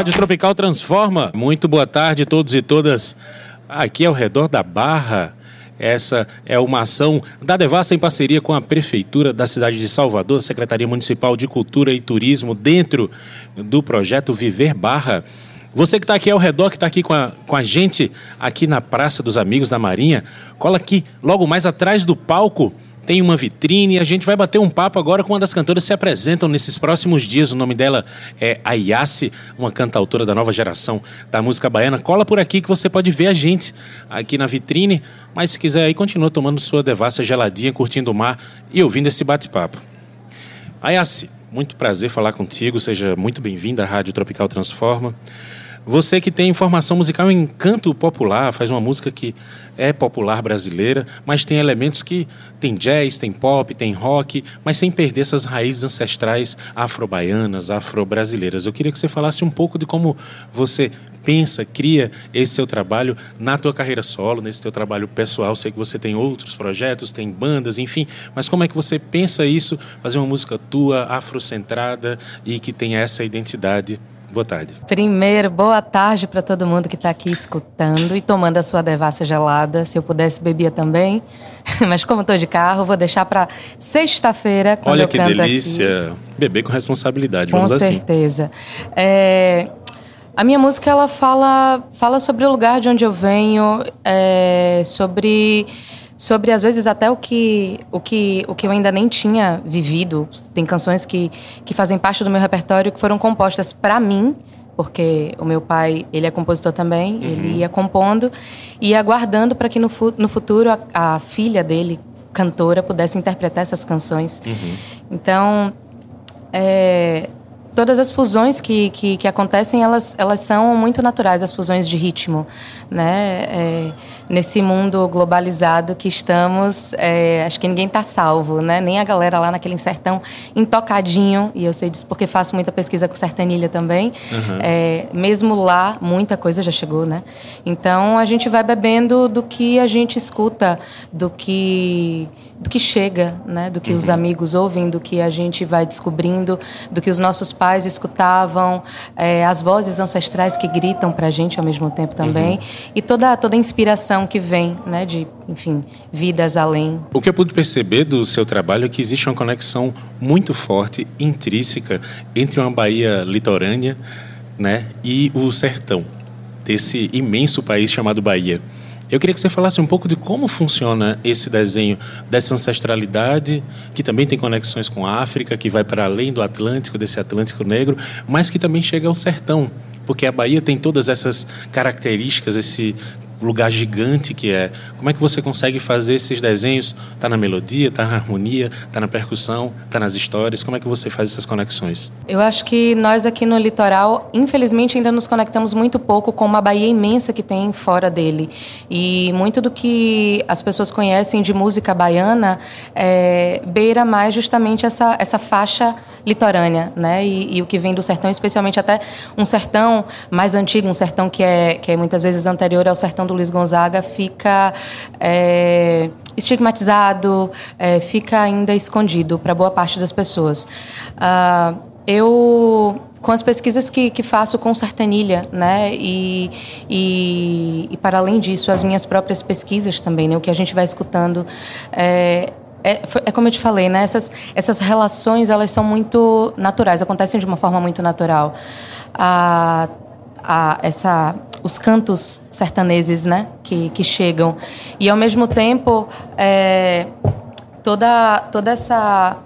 Rádio Tropical transforma. Muito boa tarde a todos e todas aqui ao redor da Barra. Essa é uma ação da Devassa em parceria com a Prefeitura da cidade de Salvador, Secretaria Municipal de Cultura e Turismo, dentro do projeto Viver Barra. Você que está aqui ao redor, que está aqui com a, com a gente, aqui na Praça dos Amigos da Marinha, cola aqui, logo mais atrás do palco, tem uma vitrine. A gente vai bater um papo agora com uma das cantoras que se apresentam nesses próximos dias. O nome dela é Ayase, uma cantautora da nova geração da música baiana. Cola por aqui que você pode ver a gente aqui na vitrine. Mas se quiser aí, continua tomando sua devassa geladinha, curtindo o mar e ouvindo esse bate-papo. Ayase, muito prazer falar contigo. Seja muito bem-vinda à Rádio Tropical Transforma. Você que tem informação musical em canto popular, faz uma música que é popular brasileira, mas tem elementos que tem jazz, tem pop, tem rock, mas sem perder essas raízes ancestrais afro-baianas, afro-brasileiras. Eu queria que você falasse um pouco de como você pensa, cria esse seu trabalho na tua carreira solo, nesse teu trabalho pessoal. Sei que você tem outros projetos, tem bandas, enfim, mas como é que você pensa isso, fazer uma música tua, afrocentrada e que tenha essa identidade Boa tarde. Primeiro, boa tarde para todo mundo que está aqui escutando e tomando a sua devassa gelada. Se eu pudesse, bebia também. Mas como estou de carro, vou deixar para sexta-feira, quando Olha eu que canto delícia. Aqui. Beber com responsabilidade, com vamos assim. Com certeza. É... A minha música, ela fala, fala sobre o lugar de onde eu venho, é... sobre sobre às vezes até o que o que o que eu ainda nem tinha vivido. Tem canções que que fazem parte do meu repertório que foram compostas para mim, porque o meu pai, ele é compositor também, uhum. ele ia compondo e aguardando para que no, fu no futuro a, a, filha dele, cantora, pudesse interpretar essas canções. Uhum. Então, é, todas as fusões que, que, que, acontecem, elas, elas são muito naturais, as fusões de ritmo, né? É, nesse mundo globalizado que estamos, é, acho que ninguém está salvo, né? Nem a galera lá naquele sertão intocadinho, e eu sei disso porque faço muita pesquisa com sertanilha também. Uhum. É, mesmo lá, muita coisa já chegou, né? Então, a gente vai bebendo do que a gente escuta, do que do que chega, né? Do que uhum. os amigos ouvem, do que a gente vai descobrindo, do que os nossos pais escutavam, é, as vozes ancestrais que gritam para a gente ao mesmo tempo também, uhum. e toda toda a inspiração que vem, né? De, enfim, vidas além. O que eu pude perceber do seu trabalho é que existe uma conexão muito forte, intrínseca, entre uma Bahia litorânea, né? E o sertão desse imenso país chamado Bahia. Eu queria que você falasse um pouco de como funciona esse desenho dessa ancestralidade, que também tem conexões com a África, que vai para além do Atlântico, desse Atlântico Negro, mas que também chega ao sertão, porque a Bahia tem todas essas características, esse lugar gigante que é. Como é que você consegue fazer esses desenhos? Tá na melodia, tá na harmonia, tá na percussão, tá nas histórias? Como é que você faz essas conexões? Eu acho que nós aqui no litoral, infelizmente, ainda nos conectamos muito pouco com uma Bahia imensa que tem fora dele. E muito do que as pessoas conhecem de música baiana é, beira mais justamente essa, essa faixa litorânea, né? E, e, o que vem do sertão, especialmente até um sertão mais antigo, um sertão que é, que é muitas vezes anterior ao sertão do Luiz Gonzaga fica é, estigmatizado, é, fica ainda escondido para boa parte das pessoas. Uh, eu com as pesquisas que, que faço com Sertanilha, né, e, e, e, para além disso, as minhas próprias pesquisas também, né, o que a gente vai escutando, é, é, é, como eu te falei, né? Essas, essas relações elas são muito naturais, acontecem de uma forma muito natural. A, a, essa os cantos sertaneses, né, que, que chegam. E ao mesmo tempo, é, toda toda essa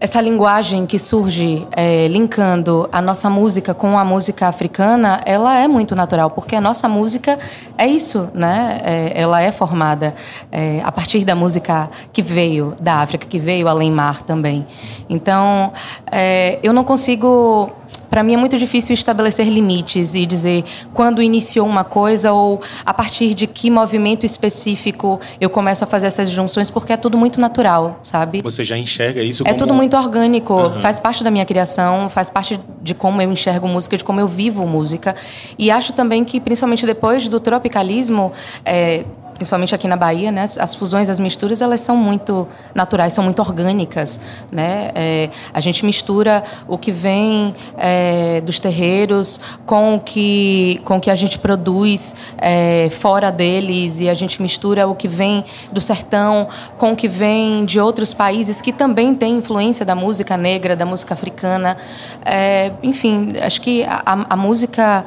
essa linguagem que surge é, linkando a nossa música com a música africana, ela é muito natural, porque a nossa música é isso, né? É, ela é formada é, a partir da música que veio da África, que veio além mar também. Então, é, eu não consigo para mim é muito difícil estabelecer limites e dizer quando iniciou uma coisa ou a partir de que movimento específico eu começo a fazer essas junções, porque é tudo muito natural, sabe? Você já enxerga isso é como... É tudo muito orgânico, uhum. faz parte da minha criação, faz parte de como eu enxergo música, de como eu vivo música. E acho também que, principalmente depois do tropicalismo, é, principalmente aqui na Bahia, né, as fusões, as misturas, elas são muito naturais, são muito orgânicas, né? É, a gente mistura o que vem é, dos terreiros com o que com o que a gente produz é, fora deles e a gente mistura o que vem do sertão com o que vem de outros países que também têm influência da música negra, da música africana, é, enfim, acho que a, a música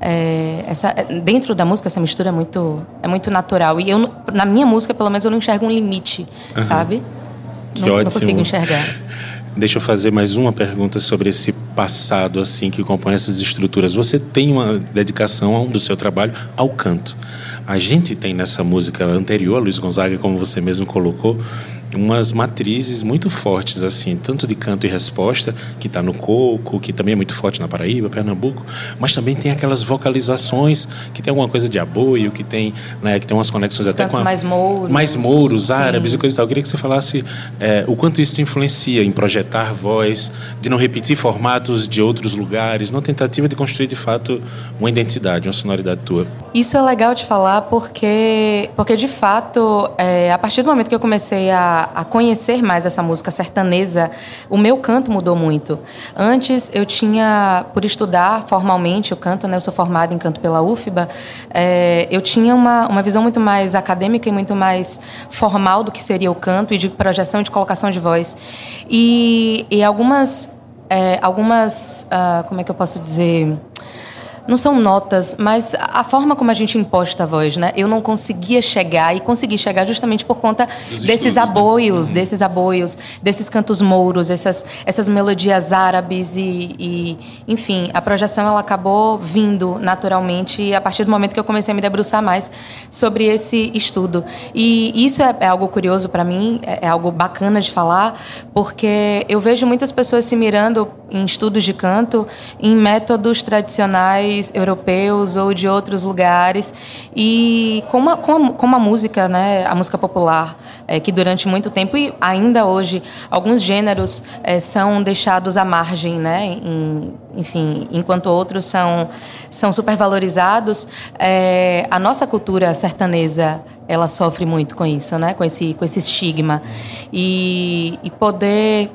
é, essa, dentro da música essa mistura é muito é muito natural e eu na minha música pelo menos eu não enxergo um limite uhum. sabe que não, ótimo. não consigo enxergar Deixa eu fazer mais uma pergunta sobre esse passado assim que compõe essas estruturas. Você tem uma dedicação do seu trabalho ao canto. A gente tem nessa música anterior, Luiz Gonzaga, como você mesmo colocou, umas matrizes muito fortes, assim, tanto de canto e resposta, que está no coco, que também é muito forte na Paraíba, Pernambuco, mas também tem aquelas vocalizações que tem alguma coisa de aboio, que tem, né, que tem umas conexões Os até com a, mais mouros, mais mouros, árabes e coisa e tal. Eu queria que você falasse é, o quanto isso te influencia em projetar voz, de não repetir formatos de outros lugares, na tentativa de construir de fato uma identidade, uma sonoridade tua. Isso é legal de falar porque, porque de fato, é, a partir do momento que eu comecei a a, conhecer mais essa música sertanesa, o meu canto mudou muito. Antes eu tinha, por estudar formalmente o canto, né, eu sou formada em canto pela UFBA, é, eu tinha uma, uma visão muito mais acadêmica e muito mais formal do que seria o canto e de projeção e de colocação de voz. E, e algumas, é, algumas uh, como é que eu posso dizer não são notas, mas a forma como a gente imposta a voz, né? Eu não conseguia chegar e consegui chegar justamente por conta Dos desses estudos, né? aboios, né? desses aboios, desses cantos mouros, essas, essas melodias árabes e, e, enfim, a projeção ela acabou vindo naturalmente a partir do momento que eu comecei a me debruçar mais sobre esse estudo. E isso é, é algo curioso para mim, é, é algo bacana de falar, porque eu vejo muitas pessoas se mirando em estudos de canto em métodos tradicionais europeus ou de outros lugares. E como a, como como a música, né, a música popular, é, que durante muito tempo e ainda hoje, alguns gêneros é, são deixados à margem, né, em, enfim, enquanto outros são, são supervalorizados, é, a nossa cultura sertanesa ela sofre muito com isso, né? Com esse, com esse estigma. E, e poder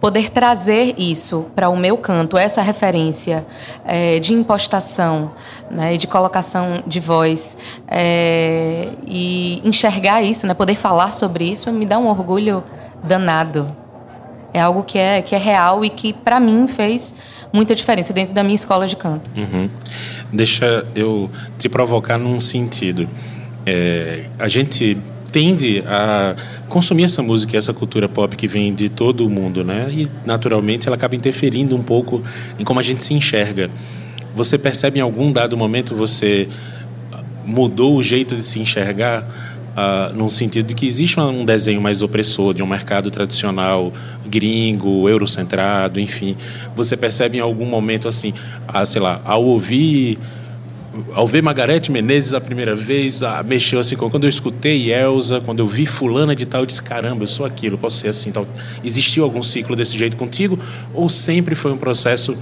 poder trazer isso para o meu canto, essa referência é, de impostação, né, de colocação de voz é, e enxergar isso, né, poder falar sobre isso, me dá um orgulho danado. É algo que é, que é real e que, para mim, fez muita diferença dentro da minha escola de canto. Uhum. Deixa eu te provocar num sentido. É, a gente tende a consumir essa música essa cultura pop que vem de todo o mundo, né? E naturalmente ela acaba interferindo um pouco em como a gente se enxerga. Você percebe em algum dado momento você mudou o jeito de se enxergar? Uh, num sentido de que existe um desenho mais opressor de um mercado tradicional gringo, eurocentrado, enfim. Você percebe em algum momento assim, ah, sei lá, ao ouvir ao ver Margarete Menezes a primeira vez, mexeu assim com quando eu escutei Elsa, quando eu vi fulana de tal, eu disse caramba, eu sou aquilo, posso ser assim, tal. Existiu algum ciclo desse jeito contigo ou sempre foi um processo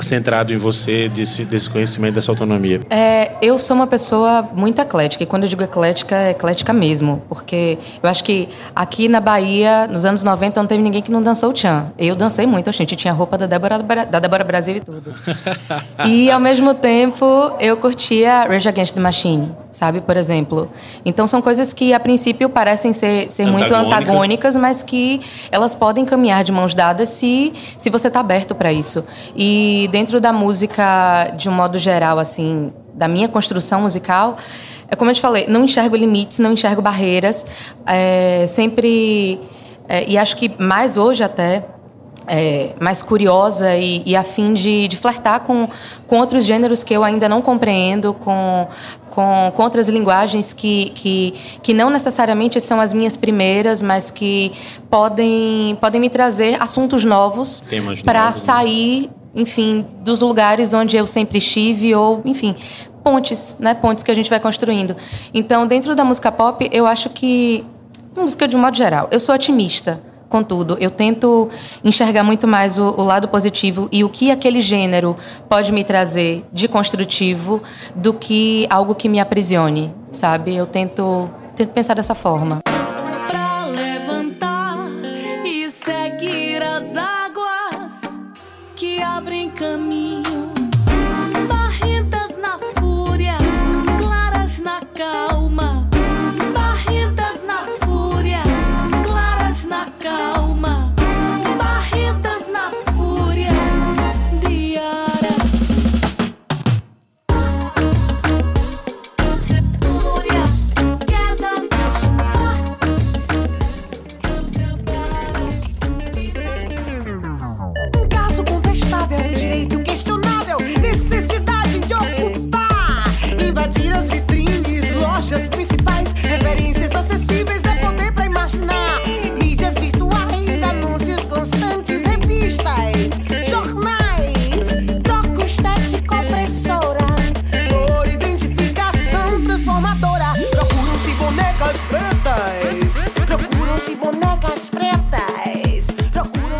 centrado em você desse, desse conhecimento dessa autonomia? É, eu sou uma pessoa muito eclética e quando eu digo eclética, é eclética mesmo, porque eu acho que aqui na Bahia, nos anos 90, não teve ninguém que não dançou o tchan. Eu dancei muito, gente, tinha roupa da Débora, da Débora Brasil e tudo. e ao mesmo tempo, eu curtia Rage Against the Machine, sabe? Por exemplo. Então são coisas que a princípio parecem ser, ser muito antagônicas, mas que elas podem caminhar de mãos dadas se, se você está aberto para isso. E dentro da música, de um modo geral, assim, da minha construção musical, é como eu te falei, não enxergo limites, não enxergo barreiras. É, sempre. É, e acho que mais hoje até é, mais curiosa e, e a fim de, de flertar com, com outros gêneros que eu ainda não compreendo, com, com, com outras linguagens que, que, que não necessariamente são as minhas primeiras, mas que podem, podem me trazer assuntos novos para né? sair, enfim, dos lugares onde eu sempre estive ou, enfim, pontes, né? Pontes que a gente vai construindo. Então, dentro da música pop, eu acho que música de um modo geral, eu sou otimista Contudo, eu tento enxergar muito mais o, o, lado positivo e o que aquele gênero pode me trazer de construtivo do que algo que me aprisione. sabe? Eu tento, tento pensar dessa forma.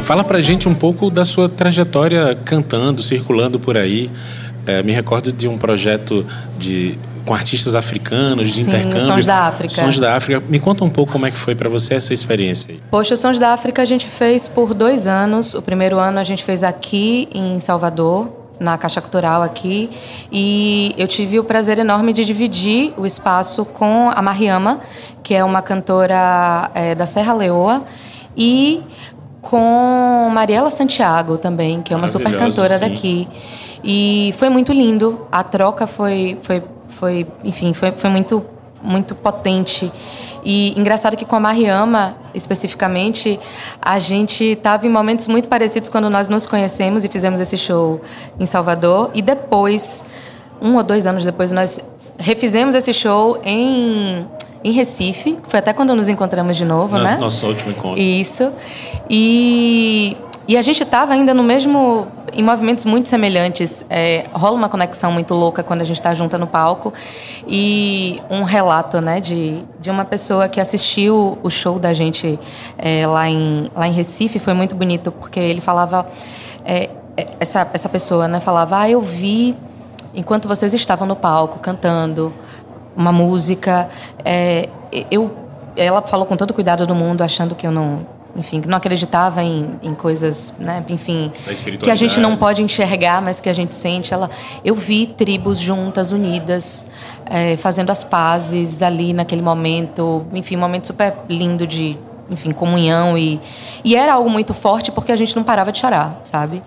Fala pra gente um pouco da sua trajetória cantando, circulando por aí. É, me recordo de um projeto de com artistas africanos, de Sim, intercâmbio. Sons da África. Sons da África. Me conta um pouco como é que foi para você essa experiência aí. Poxa, Sons da África a gente fez por dois anos. O primeiro ano a gente fez aqui em Salvador, na Caixa Cultural aqui. E eu tive o prazer enorme de dividir o espaço com a Mariama, que é uma cantora é, da Serra Leoa. E com Mariela Santiago também, que é uma super cantora sim. daqui. E foi muito lindo. A troca foi, foi, foi enfim, foi, foi muito, muito potente. E engraçado que com a Mariama, especificamente, a gente estava em momentos muito parecidos quando nós nos conhecemos e fizemos esse show em Salvador. E depois, um ou dois anos depois, nós refizemos esse show em em Recife, foi até quando nos encontramos de novo, nosso, né? Nosso último encontro. Isso. E, e a gente estava ainda no mesmo, em movimentos muito semelhantes. É, rola uma conexão muito louca quando a gente está junta no palco. E um relato, né, de, de uma pessoa que assistiu o show da gente é, lá, em, lá em Recife foi muito bonito, porque ele falava. É, é essa, essa pessoa, né, falava: Ah, eu vi enquanto vocês estavam no palco cantando uma música. É, eu, ela falou com todo o cuidado do mundo, achando que eu não, enfim, que não acreditava em, em coisas, né, enfim, que a gente não pode enxergar, mas que a gente sente. Ela, eu vi tribos juntas, unidas, é, fazendo as pazes ali naquele momento, enfim, um momento super lindo de, enfim, comunhão e, e era algo muito forte porque a gente não parava de chorar, sabe?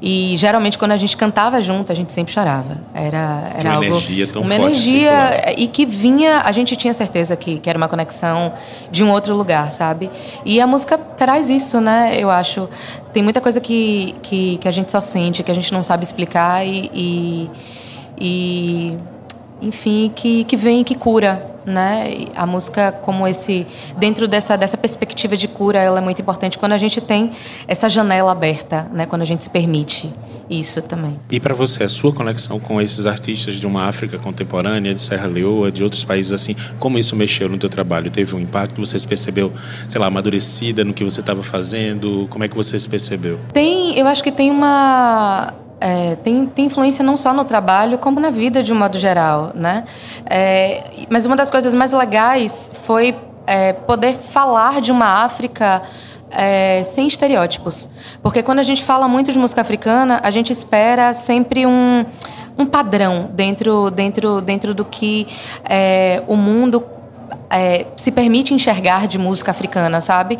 E geralmente quando a gente cantava junto, a gente sempre chorava. Era, era uma algo, energia tão uma forte. energia circular. e que vinha, a gente tinha certeza que, que era uma conexão de um outro lugar, sabe? E a música traz isso, né? Eu acho. Tem muita coisa que, que, que a gente só sente, que a gente não sabe explicar e, e, e enfim, que, que vem que cura, né? A música como esse dentro dessa dessa perspectiva de cura, ela é muito importante quando a gente tem essa janela aberta, né? Quando a gente se permite isso também. E para você, a sua conexão com esses artistas de uma África contemporânea, de Serra Leoa, de outros países assim, como isso mexeu no teu trabalho? Teve um impacto? Você se percebeu, sei lá, amadurecida no que você estava fazendo? Como é que você se percebeu? Tem, eu acho que tem uma é, tem, tem influência não só no trabalho, como na vida de um modo geral, né? É, mas uma das coisas mais legais foi é, poder falar de uma África é, sem estereótipos. Porque quando a gente fala muito de música africana, a gente espera sempre um, um padrão dentro, dentro, dentro do que é, o mundo é, se permite enxergar de música africana, sabe?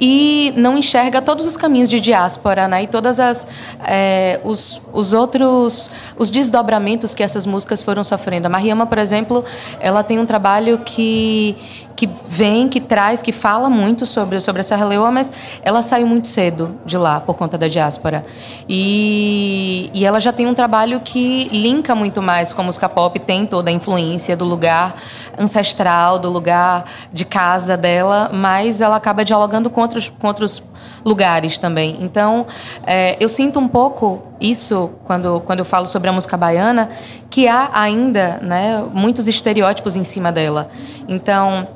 E não enxerga todos os caminhos de diáspora, né? E todas as é, os, os outros os desdobramentos que essas músicas foram sofrendo. A Mariama, por exemplo, ela tem um trabalho que que vem, que traz, que fala muito sobre, sobre a Serra Leoa, mas ela saiu muito cedo de lá por conta da diáspora. E, e ela já tem um trabalho que linka muito mais com a música pop, tem toda a influência do lugar ancestral, do lugar de casa dela, mas ela acaba dialogando com outros, com outros lugares também. Então, é, eu sinto um pouco isso quando, quando eu falo sobre a música baiana, que há ainda né, muitos estereótipos em cima dela. Então,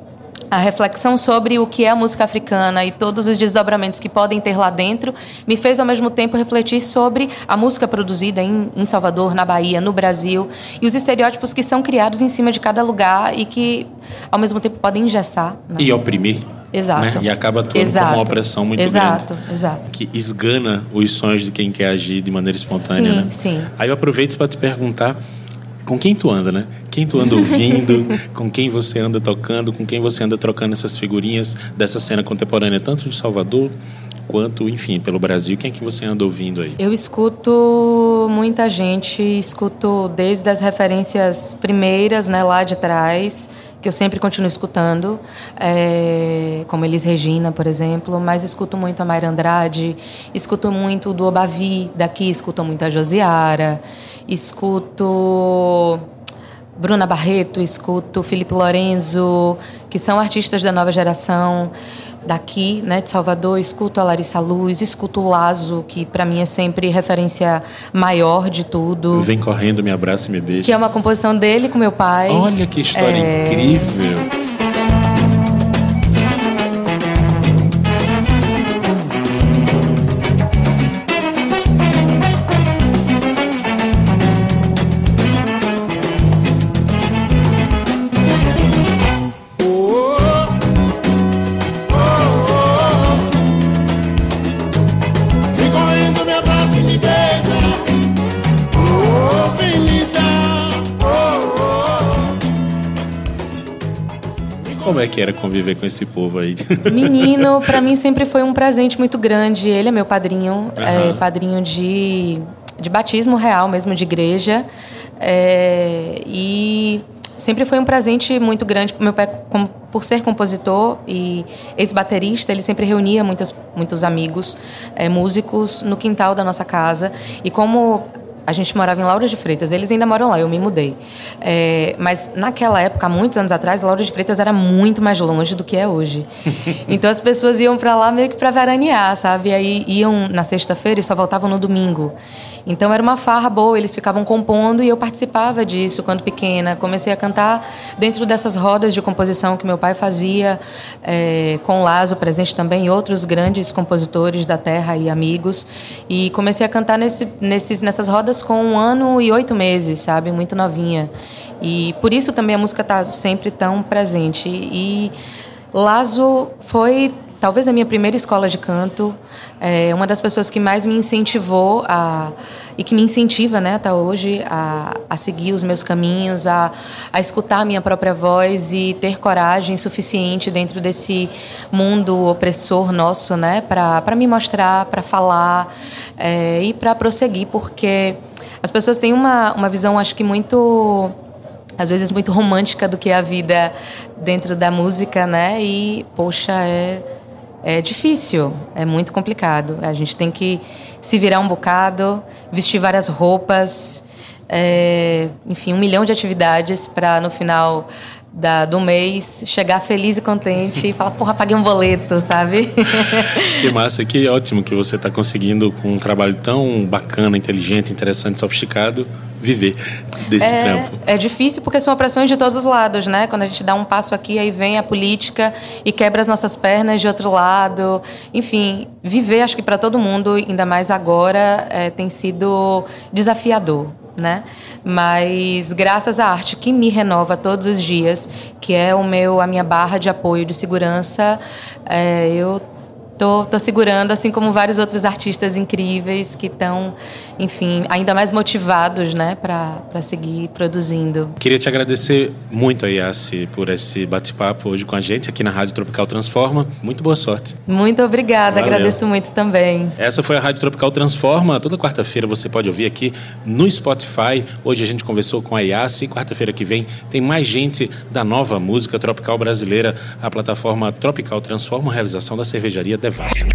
a reflexão sobre o que é a música africana e todos os desdobramentos que podem ter lá dentro me fez ao mesmo tempo refletir sobre a música produzida em, em Salvador, na Bahia, no Brasil e os estereótipos que são criados em cima de cada lugar e que ao mesmo tempo podem engessar né? e oprimir. Exato. Né? E acaba atuando exato. como uma opressão muito exato. grande. Exato. Que esgana os sonhos de quem quer agir de maneira espontânea, sim, né? Sim. Aí eu aproveito para te perguntar com quem tu anda, né? Quem tu anda ouvindo, com quem você anda tocando, com quem você anda trocando essas figurinhas dessa cena contemporânea, tanto de Salvador quanto, enfim, pelo Brasil. Quem é que você anda ouvindo aí? Eu escuto muita gente, escuto desde as referências primeiras, né, lá de trás, que eu sempre continuo escutando, é, como Elis Regina, por exemplo, mas escuto muito a Mayra Andrade, escuto muito do Obavi daqui, escuto muito a Josiara, escuto Bruna Barreto, escuto Felipe Lorenzo, que são artistas da nova geração daqui, né, de Salvador, escuto a Larissa Luz, escuto o Lazo, que para mim é sempre referência maior de tudo. Vem correndo, me abraça e me beija. Que é uma composição dele com meu pai. Olha que história é... incrível. Como é que era conviver com esse povo aí? Menino, para mim sempre foi um presente muito grande. Ele é meu padrinho, uhum. é, padrinho de, de batismo real, mesmo de igreja. É, e sempre foi um presente muito grande. Meu pai, por ser compositor e ex-baterista, ele sempre reunia muitas, muitos amigos, é, músicos, no quintal da nossa casa. E como a gente morava em Laura de Freitas, eles ainda moram lá, eu me mudei. É, mas naquela época, há muitos anos atrás, Laura de Freitas era muito mais longe do que é hoje. então as pessoas iam para lá meio que para veranear, sabe? E aí iam na sexta-feira e só voltavam no domingo. Então era uma farra boa, eles ficavam compondo e eu participava disso quando pequena. Comecei a cantar dentro dessas rodas de composição que meu pai fazia, é, com Lazo presente também, e outros grandes compositores da terra e amigos. E comecei a cantar nesse, nesses, nessas rodas com um ano e oito meses, sabe? Muito novinha. E por isso também a música está sempre tão presente. E Lazo foi talvez a minha primeira escola de canto, é uma das pessoas que mais me incentivou a e que me incentiva, né, até hoje a, a seguir os meus caminhos, a, a escutar a minha própria voz e ter coragem suficiente dentro desse mundo opressor nosso, né, para me mostrar, para falar é, e para prosseguir, porque as pessoas têm uma, uma visão, acho que muito às vezes muito romântica do que é a vida dentro da música, né? E poxa, é é difícil, é muito complicado. A gente tem que se virar um bocado, vestir várias roupas, é, enfim, um milhão de atividades para no final da, do mês, chegar feliz e contente e falar, porra, paguei um boleto, sabe? que massa, que ótimo que você está conseguindo, com um trabalho tão bacana, inteligente, interessante, sofisticado, viver desse é, trampo. É difícil porque são opressões de todos os lados, né? Quando a gente dá um passo aqui, aí vem a política e quebra as nossas pernas de outro lado. Enfim, viver, acho que para todo mundo, ainda mais agora, é, tem sido desafiador né? Mas graças à arte que me renova todos os dias, que é o meu a minha barra de apoio de segurança, é, eu Tô, tô segurando, assim como vários outros artistas incríveis que estão, enfim, ainda mais motivados, né, para seguir produzindo. Queria te agradecer muito, Yassi, por esse bate-papo hoje com a gente aqui na Rádio Tropical Transforma. Muito boa sorte. Muito obrigada, Valeu. agradeço muito também. Essa foi a Rádio Tropical Transforma. Toda quarta-feira você pode ouvir aqui no Spotify. Hoje a gente conversou com a Yassi. Quarta-feira que vem tem mais gente da nova música tropical brasileira, a plataforma Tropical Transforma, realização da cervejaria Devassa.